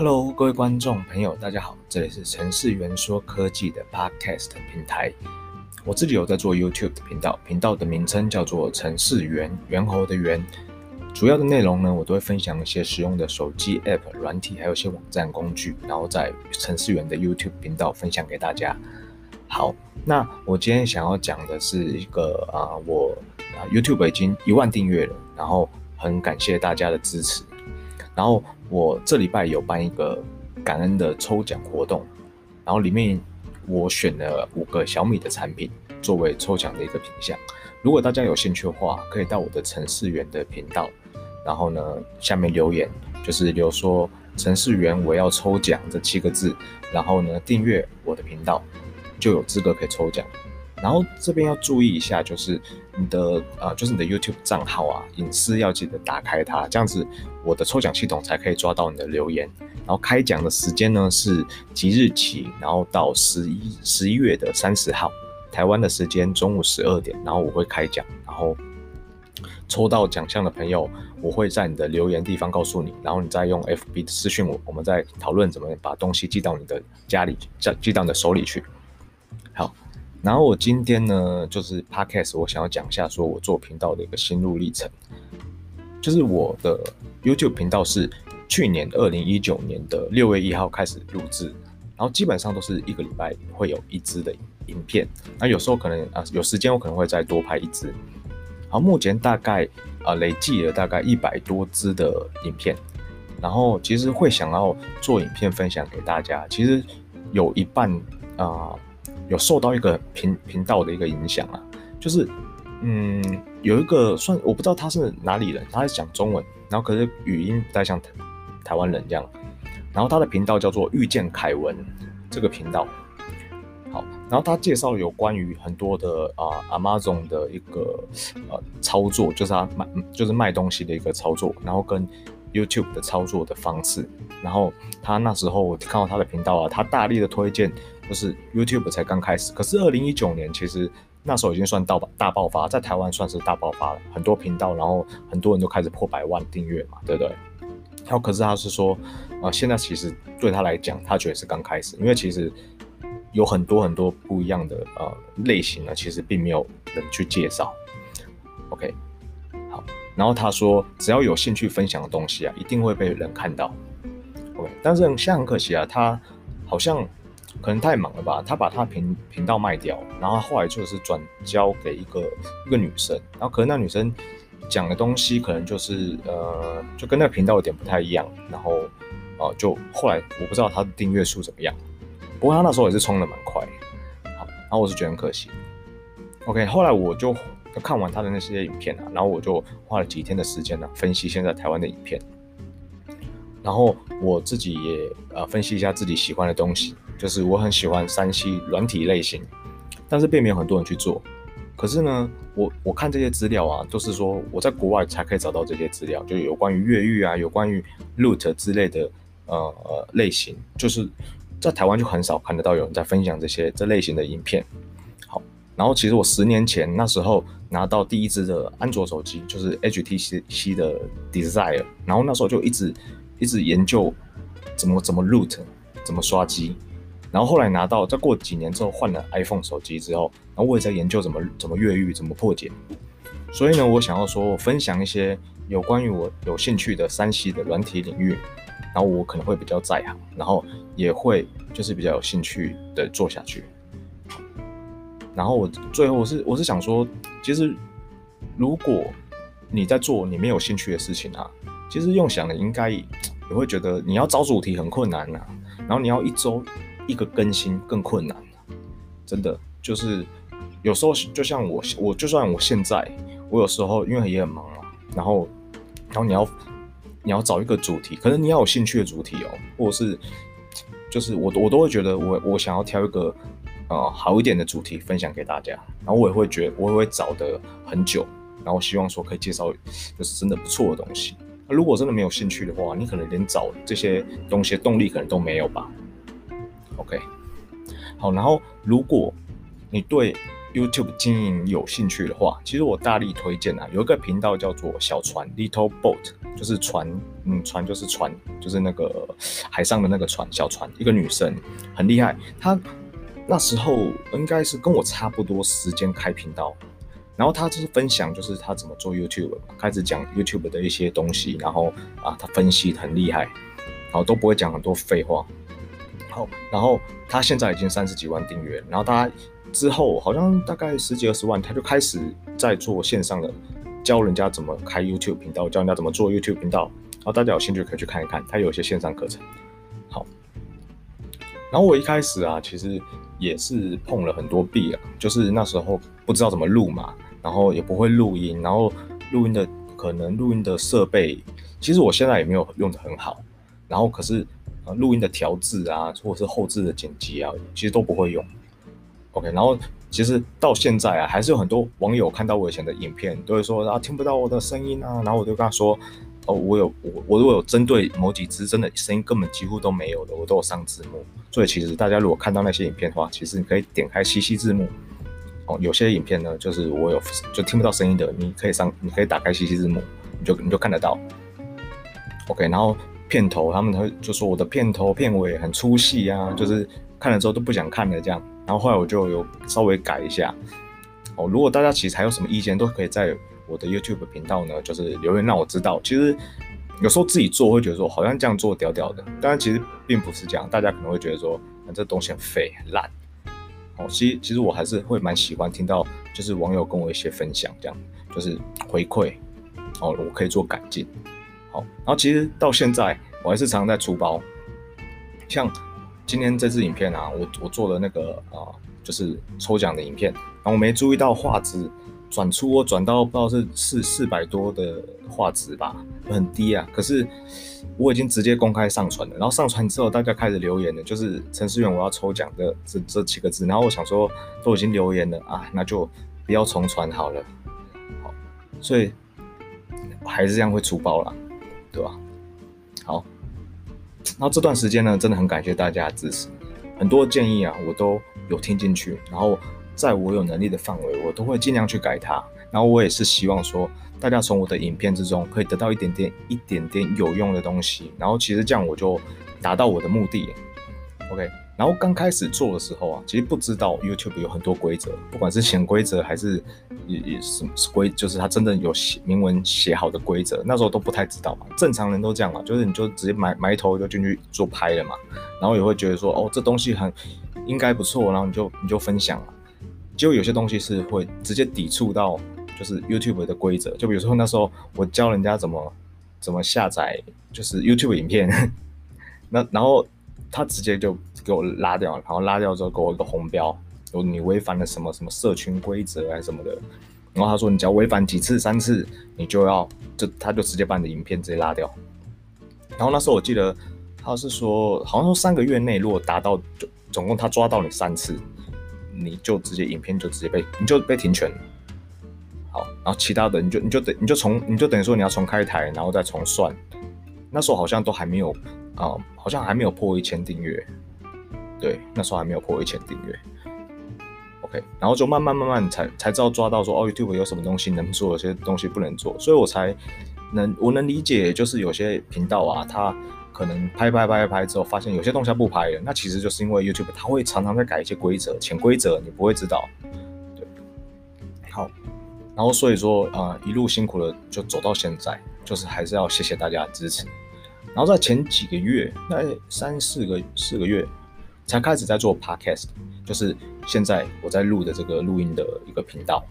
Hello，各位观众朋友，大家好，这里是程式员说科技的 Podcast 平台。我自己有在做 YouTube 的频道，频道的名称叫做程式员，猿猴的猿。主要的内容呢，我都会分享一些实用的手机 App 软体，还有一些网站工具，然后在程式员的 YouTube 频道分享给大家。好，那我今天想要讲的是一个啊、呃，我 YouTube 已经一万订阅了，然后很感谢大家的支持，然后。我这礼拜有办一个感恩的抽奖活动，然后里面我选了五个小米的产品作为抽奖的一个品项。如果大家有兴趣的话，可以到我的程式员的频道，然后呢下面留言，就是留说“程式员我要抽奖”这七个字，然后呢订阅我的频道，就有资格可以抽奖。然后这边要注意一下，就是你的呃，就是你的 YouTube 账号啊，隐私要记得打开它，这样子我的抽奖系统才可以抓到你的留言。然后开奖的时间呢是即日起，然后到十一十一月的三十号，台湾的时间中午十二点，然后我会开奖，然后抽到奖项的朋友，我会在你的留言地方告诉你，然后你再用 FB 私讯我，我们再讨论怎么把东西寄到你的家里，寄寄到你的手里去。好。然后我今天呢，就是 Podcast，我想要讲一下，说我做频道的一个心路历程。就是我的 YouTube 频道是去年二零一九年的六月一号开始录制，然后基本上都是一个礼拜会有一支的影片。那有时候可能啊有时间，我可能会再多拍一支。好，目前大概啊累计了大概一百多支的影片。然后其实会想要做影片分享给大家，其实有一半啊。有受到一个频频道的一个影响啊，就是，嗯，有一个算我不知道他是哪里人，他是讲中文，然后可是语音不太像台台湾人这样，然后他的频道叫做遇见凯文这个频道，好，然后他介绍有关于很多的啊、Amazon 的一个呃操作，就是他卖就是卖东西的一个操作，然后跟 YouTube 的操作的方式，然后他那时候我看到他的频道啊，他大力的推荐。就是 YouTube 才刚开始，可是二零一九年其实那时候已经算到大爆发，在台湾算是大爆发了，很多频道，然后很多人都开始破百万订阅嘛，对不对？然后可是他是说，啊、呃，现在其实对他来讲，他觉得是刚开始，因为其实有很多很多不一样的呃类型呢，其实并没有人去介绍。OK，好，然后他说，只要有兴趣分享的东西啊，一定会被人看到。OK，但是现在很可惜啊，他好像。可能太忙了吧，他把他频频道卖掉，然后后来就是转交给一个一个女生，然后可能那女生讲的东西可能就是呃，就跟那个频道有点不太一样，然后呃，就后来我不知道他的订阅数怎么样，不过他那时候也是冲的蛮快，好，然后我是觉得很可惜。OK，后来我就看完他的那些影片啊，然后我就花了几天的时间呢、分析现在台湾的影片，然后我自己也呃分析一下自己喜欢的东西。就是我很喜欢三 C 软体类型，但是并没有很多人去做。可是呢，我我看这些资料啊，都是说我在国外才可以找到这些资料，就有关于越狱啊，有关于 Loot 之类的呃呃类型，就是在台湾就很少看得到有人在分享这些这类型的影片。好，然后其实我十年前那时候拿到第一支的安卓手机，就是 HTC 的 Desire，然后那时候就一直一直研究怎么怎么 Loot，怎么刷机。然后后来拿到，再过几年之后换了 iPhone 手机之后，然后我也在研究怎么怎么越狱，怎么破解。所以呢，我想要说分享一些有关于我有兴趣的 3C 的软体领域，然后我可能会比较在行，然后也会就是比较有兴趣的做下去。然后我最后我是我是想说，其实如果你在做你没有兴趣的事情啊，其实用想的应该也会觉得你要找主题很困难呐、啊，然后你要一周。一个更新更困难，真的就是有时候就像我，我就算我现在，我有时候因为也很忙嘛，然后，然后你要你要找一个主题，可能你要有兴趣的主题哦，或者是就是我我都会觉得我我想要挑一个呃好一点的主题分享给大家，然后我也会觉我也会找的很久，然后希望说可以介绍就是真的不错的东西。那如果真的没有兴趣的话，你可能连找这些东西的动力可能都没有吧。OK，好，然后如果你对 YouTube 经营有兴趣的话，其实我大力推荐啊，有一个频道叫做小船 Little Boat，就是船，嗯，船就是船，就是那个海上的那个船，小船，一个女生很厉害，她那时候应该是跟我差不多时间开频道，然后她就是分享，就是她怎么做 YouTube，开始讲 YouTube 的一些东西，然后啊，她分析很厉害，然后都不会讲很多废话，好，然后他现在已经三十几万订阅，然后他。之后好像大概十几二十万，他就开始在做线上的，教人家怎么开 YouTube 频道，教人家怎么做 YouTube 频道。然后大家有兴趣可以去看一看，他有一些线上课程。好，然后我一开始啊，其实也是碰了很多壁啊，就是那时候不知道怎么录嘛，然后也不会录音，然后录音的可能录音的设备，其实我现在也没有用的很好。然后可是录音的调制啊，或者是后置的剪辑啊，其实都不会用。OK，然后其实到现在啊，还是有很多网友看到我以前的影片，都会说啊听不到我的声音啊，然后我就跟他说，哦，我有我我如果有针对某几支真的声音根本几乎都没有的，我都有上字幕。所以其实大家如果看到那些影片的话，其实你可以点开西西字幕。哦，有些影片呢，就是我有就听不到声音的，你可以上你可以打开西西字幕，你就你就看得到。OK，然后片头他们会就说我的片头片尾很粗细啊，就是看了之后都不想看了这样。然后后来我就有稍微改一下哦。如果大家其实还有什么意见，都可以在我的 YouTube 频道呢，就是留言让我知道。其实有时候自己做会觉得说好像这样做屌屌的，但其实并不是这样。大家可能会觉得说，这东西很废很烂。哦，其实其实我还是会蛮喜欢听到，就是网友跟我一些分享，这样就是回馈哦，我可以做改进。然后其实到现在我还是常常在出包，像。今天这支影片啊，我我做的那个啊，就是抽奖的影片，然后我没注意到画质转出，我转到不知道是四四百多的画质吧，很低啊。可是我已经直接公开上传了，然后上传之后，大家开始留言了，就是陈思远我要抽奖的这这几个字，然后我想说都已经留言了啊，那就不要重传好了，好，所以还是这样会出包了，对吧？好。那这段时间呢，真的很感谢大家的支持，很多建议啊，我都有听进去。然后在我有能力的范围，我都会尽量去改它。然后我也是希望说，大家从我的影片之中可以得到一点点、一点点有用的东西。然后其实这样我就达到我的目的。OK。然后刚开始做的时候啊，其实不知道 YouTube 有很多规则，不管是潜规则还是也也是规，就是它真的有写明文写好的规则，那时候都不太知道嘛。正常人都这样嘛，就是你就直接埋埋头就进去做拍了嘛，然后也会觉得说哦，这东西很应该不错，然后你就你就分享嘛。结果有些东西是会直接抵触到就是 YouTube 的规则，就比如说那时候我教人家怎么怎么下载就是 YouTube 影片，那然后。他直接就给我拉掉，然后拉掉之后给我一个红标，有你违反了什么什么社群规则啊什么的。然后他说你只要违反几次三次，你就要就他就直接把你的影片直接拉掉。然后那时候我记得他是说，好像说三个月内如果达到就总共他抓到你三次，你就直接影片就直接被你就被停权。好，然后其他的你就你就等你就重你就等于说你要重开台，然后再重算。那时候好像都还没有。啊、好像还没有破一千订阅，对，那时候还没有破一千订阅。OK，然后就慢慢慢慢才才知道抓到说哦，YouTube 有什么东西能做，有些东西不能做，所以我才能我能理解，就是有些频道啊，它可能拍拍拍拍之后，发现有些东西它不拍了，那其实就是因为 YouTube 它会常常在改一些规则，潜规则你不会知道。对，好，然后所以说啊、一路辛苦的就走到现在，就是还是要谢谢大家的支持。然后在前几个月，那三四个四个月，才开始在做 podcast，就是现在我在录的这个录音的一个频道。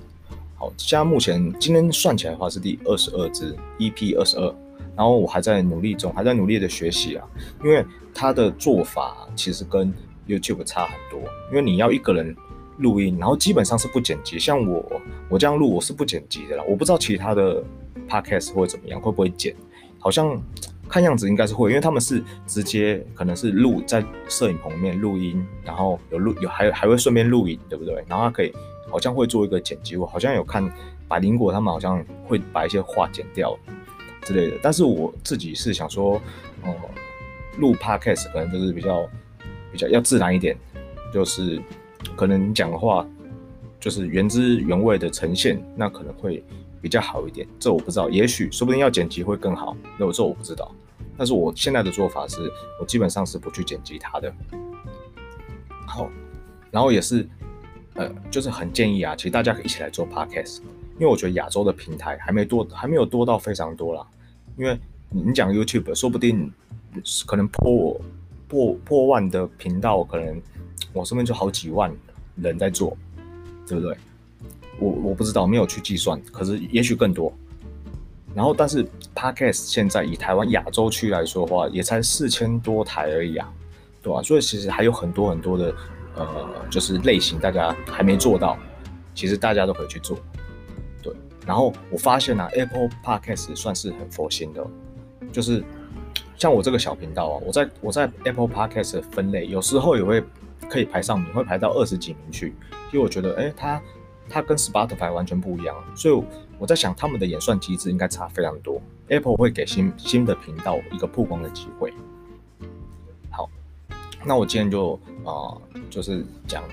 好，现在目前今天算起来的话是第二十二支 EP 二十二，然后我还在努力中，还在努力的学习啊，因为它的做法其实跟 YouTube 差很多，因为你要一个人录音，然后基本上是不剪辑，像我我这样录我是不剪辑的啦，我不知道其他的 podcast 会怎么样，会不会剪，好像。看样子应该是会，因为他们是直接可能是录在摄影棚里面录音，然后有录有还还会顺便录影，对不对？然后他可以好像会做一个剪辑，我好像有看百灵果他们好像会把一些话剪掉之类的。但是我自己是想说，哦、录 podcast 可能就是比较比较要自然一点，就是可能讲的话就是原汁原味的呈现，那可能会比较好一点。这我不知道，也许说不定要剪辑会更好。那我这我不知道。但是我现在的做法是，我基本上是不去剪辑它的。好，然后也是，呃，就是很建议啊，其实大家可以一起来做 podcast，因为我觉得亚洲的平台还没多，还没有多到非常多啦。因为你讲 YouTube，说不定可能破破破万的频道，可能我身边就好几万人在做，对不对？我我不知道，没有去计算，可是也许更多。然后，但是 Podcast 现在以台湾亚洲区来说的话，也才四千多台而已啊，对吧？所以其实还有很多很多的呃，就是类型大家还没做到，其实大家都可以去做，对。然后我发现啊，Apple Podcast 算是很佛心的，就是像我这个小频道啊，我在我在 Apple Podcast 分类有时候也会可以排上名，会排到二十几名去，因为我觉得，哎，它它跟 Spotify 完全不一样，所以。我在想，他们的演算机制应该差非常多。Apple 会给新新的频道一个曝光的机会。好，那我今天就啊、就是讲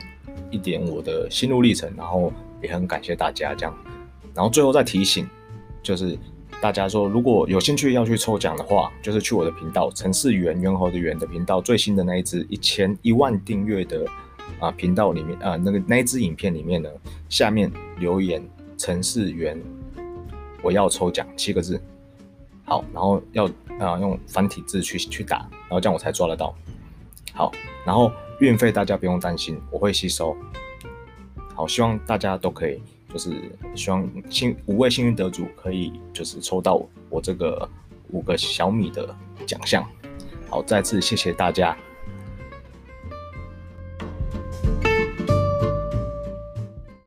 一点我的心路历程，然后也很感谢大家这样。然后最后再提醒，就是大家说如果有兴趣要去抽奖的话，就是去我的频道“城市猿猿猴的猿”的频道最新的那一支一千一万订阅的啊频道里面啊那个那一支影片里面呢，下面留言。程式员，我要抽奖七个字，好，然后要啊、用繁体字去去打，然后这样我才抓得到。好，然后运费大家不用担心，我会吸收。好，希望大家都可以，就是希望幸五位幸运得主可以就是抽到我这个五个小米的奖项。好，再次谢谢大家。